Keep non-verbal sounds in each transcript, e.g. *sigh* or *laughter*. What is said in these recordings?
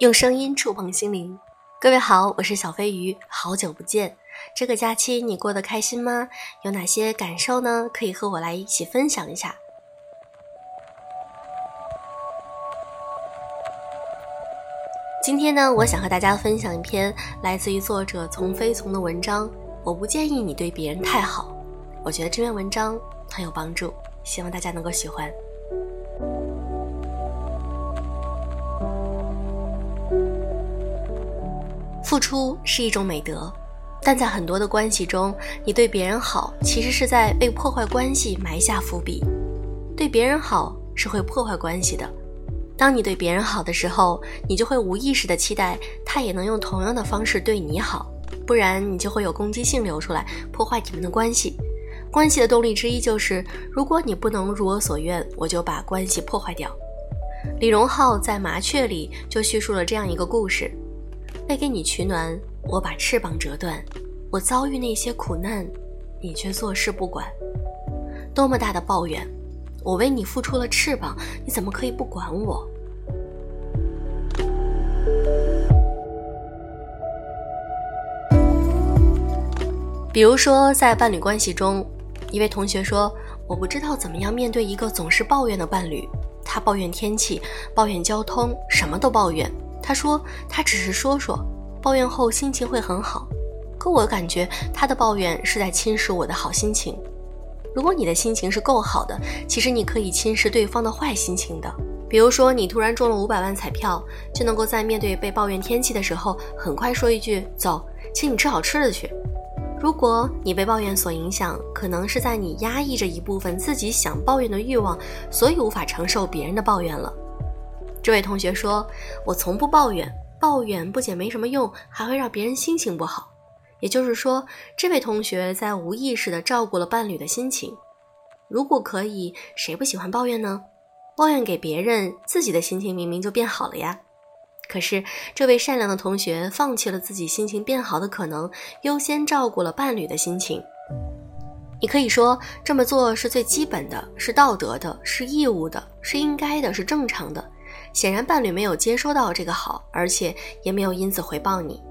用声音触碰心灵，各位好，我是小飞鱼，好久不见。这个假期你过得开心吗？有哪些感受呢？可以和我来一起分享一下。今天呢，我想和大家分享一篇来自于作者从飞从的文章。我不建议你对别人太好，我觉得这篇文章很有帮助，希望大家能够喜欢。付出是一种美德，但在很多的关系中，你对别人好，其实是在为破坏关系埋下伏笔。对别人好是会破坏关系的。当你对别人好的时候，你就会无意识的期待他也能用同样的方式对你好，不然你就会有攻击性流出来，破坏你们的关系。关系的动力之一就是，如果你不能如我所愿，我就把关系破坏掉。李荣浩在《麻雀》里就叙述了这样一个故事。为给你取暖，我把翅膀折断；我遭遇那些苦难，你却坐视不管。多么大的抱怨！我为你付出了翅膀，你怎么可以不管我？比如说，在伴侣关系中，一位同学说：“我不知道怎么样面对一个总是抱怨的伴侣。他抱怨天气，抱怨交通，什么都抱怨。”他说：“他只是说说，抱怨后心情会很好。可我感觉他的抱怨是在侵蚀我的好心情。如果你的心情是够好的，其实你可以侵蚀对方的坏心情的。比如说，你突然中了五百万彩票，就能够在面对被抱怨天气的时候，很快说一句：‘走，请你吃好吃的去。’如果你被抱怨所影响，可能是在你压抑着一部分自己想抱怨的欲望，所以无法承受别人的抱怨了。”这位同学说：“我从不抱怨，抱怨不仅没什么用，还会让别人心情不好。”也就是说，这位同学在无意识地照顾了伴侣的心情。如果可以，谁不喜欢抱怨呢？抱怨给别人，自己的心情明明就变好了呀。可是，这位善良的同学放弃了自己心情变好的可能，优先照顾了伴侣的心情。你可以说这么做是最基本的，是道德的，是义务的，是应该的，是正常的。显然，伴侣没有接收到这个好，而且也没有因此回报你。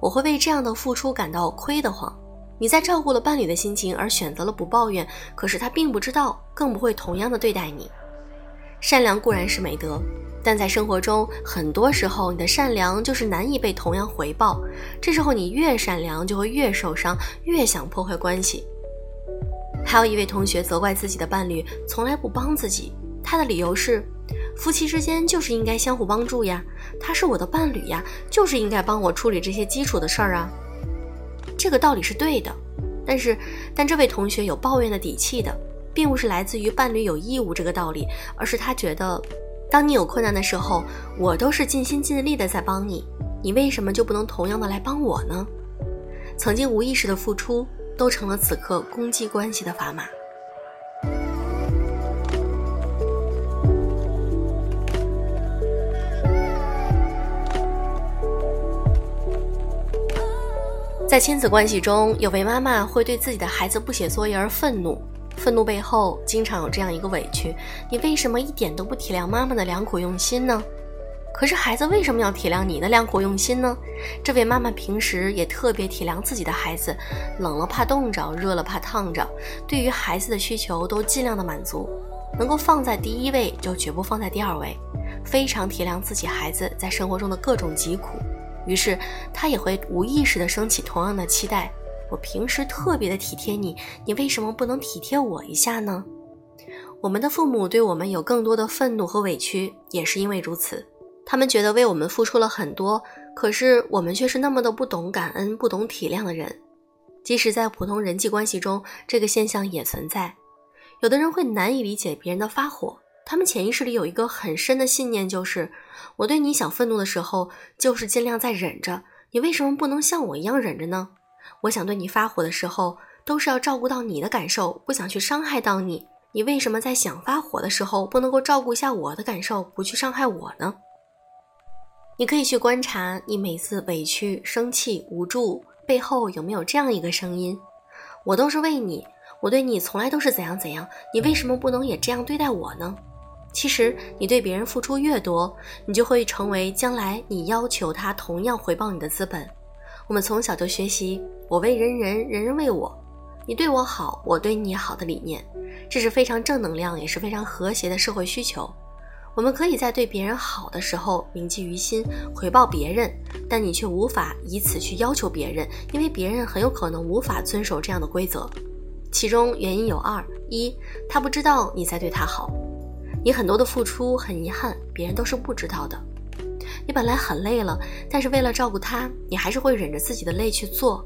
我会为这样的付出感到亏得慌。你在照顾了伴侣的心情而选择了不抱怨，可是他并不知道，更不会同样的对待你。善良固然是美德，但在生活中，很多时候你的善良就是难以被同样回报。这时候你越善良，就会越受伤，越想破坏关系。还有一位同学责怪自己的伴侣从来不帮自己，他的理由是。夫妻之间就是应该相互帮助呀，他是我的伴侣呀，就是应该帮我处理这些基础的事儿啊。这个道理是对的，但是，但这位同学有抱怨的底气的，并不是来自于伴侣有义务这个道理，而是他觉得，当你有困难的时候，我都是尽心尽力的在帮你，你为什么就不能同样的来帮我呢？曾经无意识的付出，都成了此刻攻击关系的砝码。在亲子关系中，有位妈妈会对自己的孩子不写作业而愤怒，愤怒背后经常有这样一个委屈：你为什么一点都不体谅妈妈的良苦用心呢？可是孩子为什么要体谅你的良苦用心呢？这位妈妈平时也特别体谅自己的孩子，冷了怕冻着，热了怕烫着，对于孩子的需求都尽量的满足，能够放在第一位就绝不放在第二位，非常体谅自己孩子在生活中的各种疾苦。于是，他也会无意识地升起同样的期待。我平时特别的体贴你，你为什么不能体贴我一下呢？我们的父母对我们有更多的愤怒和委屈，也是因为如此。他们觉得为我们付出了很多，可是我们却是那么的不懂感恩、不懂体谅的人。即使在普通人际关系中，这个现象也存在。有的人会难以理解别人的发火。他们潜意识里有一个很深的信念，就是我对你想愤怒的时候，就是尽量在忍着。你为什么不能像我一样忍着呢？我想对你发火的时候，都是要照顾到你的感受，不想去伤害到你。你为什么在想发火的时候，不能够照顾一下我的感受，不去伤害我呢？你可以去观察，你每次委屈、生气、无助背后有没有这样一个声音：我都是为你，我对你从来都是怎样怎样，你为什么不能也这样对待我呢？其实，你对别人付出越多，你就会成为将来你要求他同样回报你的资本。我们从小就学习“我为人人，人人为我”，你对我好，我对你好的理念，这是非常正能量，也是非常和谐的社会需求。我们可以在对别人好的时候铭记于心，回报别人，但你却无法以此去要求别人，因为别人很有可能无法遵守这样的规则。其中原因有二：一，他不知道你在对他好，你很多的付出很遗憾，别人都是不知道的。你本来很累了，但是为了照顾他，你还是会忍着自己的累去做。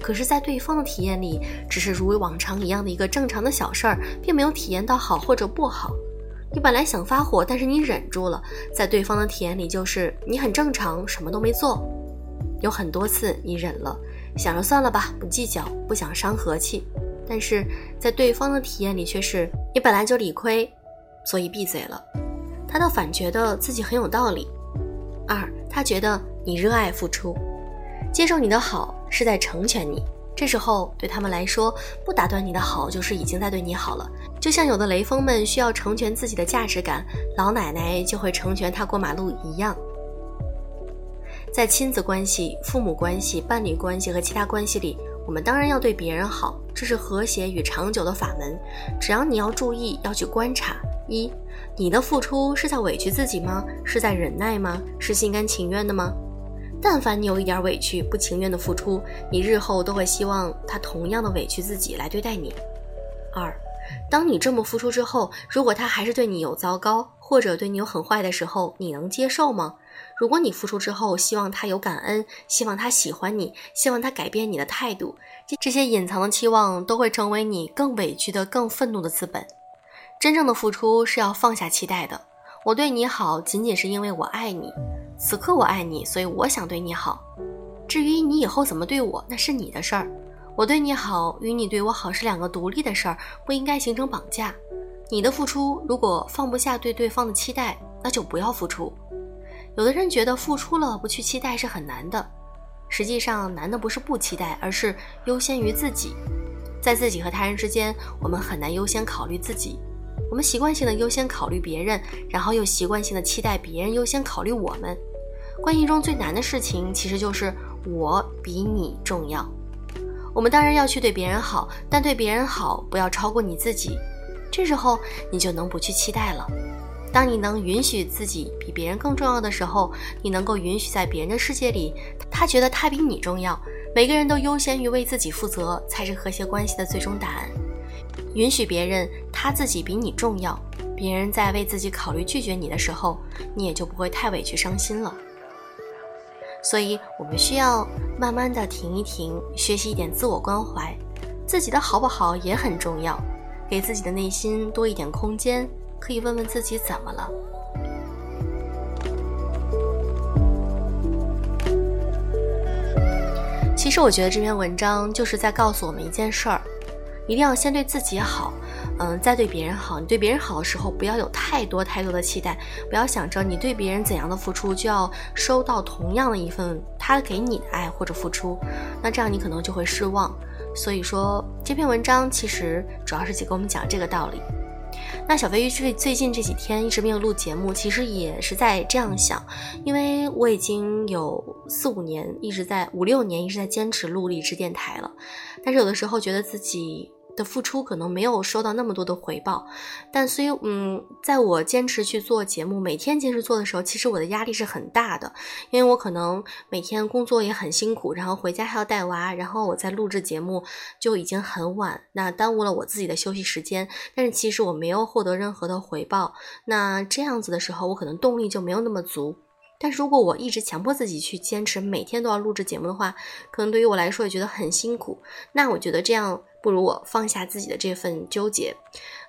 可是，在对方的体验里，只是如往常一样的一个正常的小事儿，并没有体验到好或者不好。你本来想发火，但是你忍住了，在对方的体验里，就是你很正常，什么都没做。有很多次你忍了，想着算了吧，不计较，不想伤和气，但是在对方的体验里，却是你本来就理亏，所以闭嘴了。他倒反觉得自己很有道理。二，他觉得你热爱付出，接受你的好是在成全你。这时候对他们来说，不打断你的好就是已经在对你好了。就像有的雷锋们需要成全自己的价值感，老奶奶就会成全他过马路一样。在亲子关系、父母关系、伴侣关系和其他关系里，我们当然要对别人好，这是和谐与长久的法门。只要你要注意，要去观察：一，你的付出是在委屈自己吗？是在忍耐吗？是心甘情愿的吗？但凡你有一点委屈、不情愿的付出，你日后都会希望他同样的委屈自己来对待你。二，当你这么付出之后，如果他还是对你有糟糕，或者对你有很坏的时候，你能接受吗？如果你付出之后，希望他有感恩，希望他喜欢你，希望他改变你的态度，这这些隐藏的期望都会成为你更委屈的、更愤怒的资本。真正的付出是要放下期待的。我对你好，仅仅是因为我爱你。此刻我爱你，所以我想对你好。至于你以后怎么对我，那是你的事儿。我对你好与你对我好是两个独立的事儿，不应该形成绑架。你的付出如果放不下对对方的期待，那就不要付出。有的人觉得付出了不去期待是很难的，实际上难的不是不期待，而是优先于自己。在自己和他人之间，我们很难优先考虑自己。我们习惯性的优先考虑别人，然后又习惯性的期待别人优先考虑我们。关系中最难的事情，其实就是我比你重要。我们当然要去对别人好，但对别人好不要超过你自己。这时候你就能不去期待了。当你能允许自己比别人更重要的时候，你能够允许在别人的世界里，他觉得他比你重要。每个人都优先于为自己负责，才是和谐关系的最终答案。允许别人他自己比你重要，别人在为自己考虑拒绝你的时候，你也就不会太委屈伤心了。所以，我们需要慢慢的停一停，学习一点自我关怀，自己的好不好也很重要，给自己的内心多一点空间，可以问问自己怎么了。其实，我觉得这篇文章就是在告诉我们一件事儿。一定要先对自己好，嗯，在对别人好。你对别人好的时候，不要有太多太多的期待，不要想着你对别人怎样的付出，就要收到同样的一份他给你的爱或者付出，那这样你可能就会失望。所以说，这篇文章其实主要是给我们讲这个道理。那小飞鱼最最近这几天一直没有录节目，其实也是在这样想，因为我已经有四五年一直在五六年一直在坚持录励志电台了，但是有的时候觉得自己。的付出可能没有收到那么多的回报，但所以嗯，在我坚持去做节目，每天坚持做的时候，其实我的压力是很大的，因为我可能每天工作也很辛苦，然后回家还要带娃，然后我在录制节目就已经很晚，那耽误了我自己的休息时间，但是其实我没有获得任何的回报，那这样子的时候，我可能动力就没有那么足。但是如果我一直强迫自己去坚持，每天都要录制节目的话，可能对于我来说也觉得很辛苦。那我觉得这样不如我放下自己的这份纠结，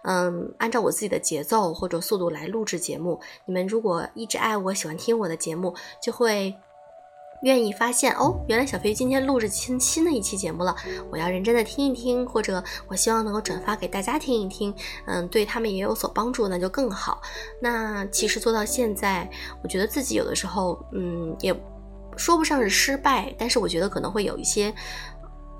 嗯，按照我自己的节奏或者速度来录制节目。你们如果一直爱我，喜欢听我的节目，就会。愿意发现哦，原来小飞今天录制新新的一期节目了，我要认真的听一听，或者我希望能够转发给大家听一听，嗯，对他们也有所帮助，那就更好。那其实做到现在，我觉得自己有的时候，嗯，也说不上是失败，但是我觉得可能会有一些。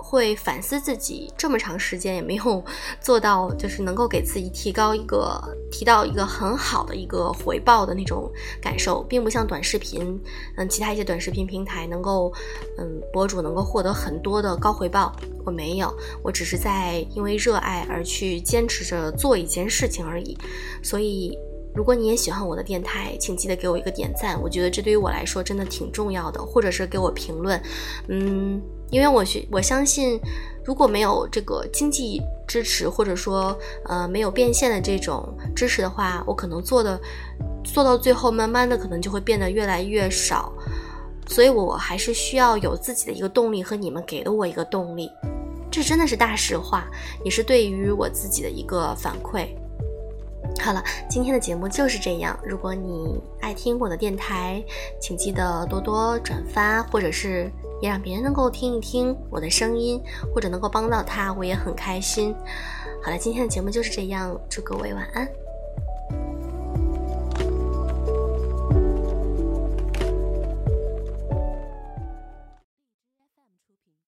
会反思自己这么长时间也没有 *laughs* 做到，就是能够给自己提高一个提到一个很好的一个回报的那种感受，并不像短视频，嗯，其他一些短视频平台能够，嗯，博主能够获得很多的高回报，我没有，我只是在因为热爱而去坚持着做一件事情而已。所以，如果你也喜欢我的电台，请记得给我一个点赞，我觉得这对于我来说真的挺重要的，或者是给我评论，嗯。因为我学我相信，如果没有这个经济支持，或者说呃没有变现的这种支持的话，我可能做的做到最后，慢慢的可能就会变得越来越少。所以我还是需要有自己的一个动力和你们给了我一个动力，这真的是大实话，也是对于我自己的一个反馈。好了，今天的节目就是这样。如果你爱听我的电台，请记得多多转发，或者是。也让别人能够听一听我的声音，或者能够帮到他，我也很开心。好了，今天的节目就是这样，祝各位晚安。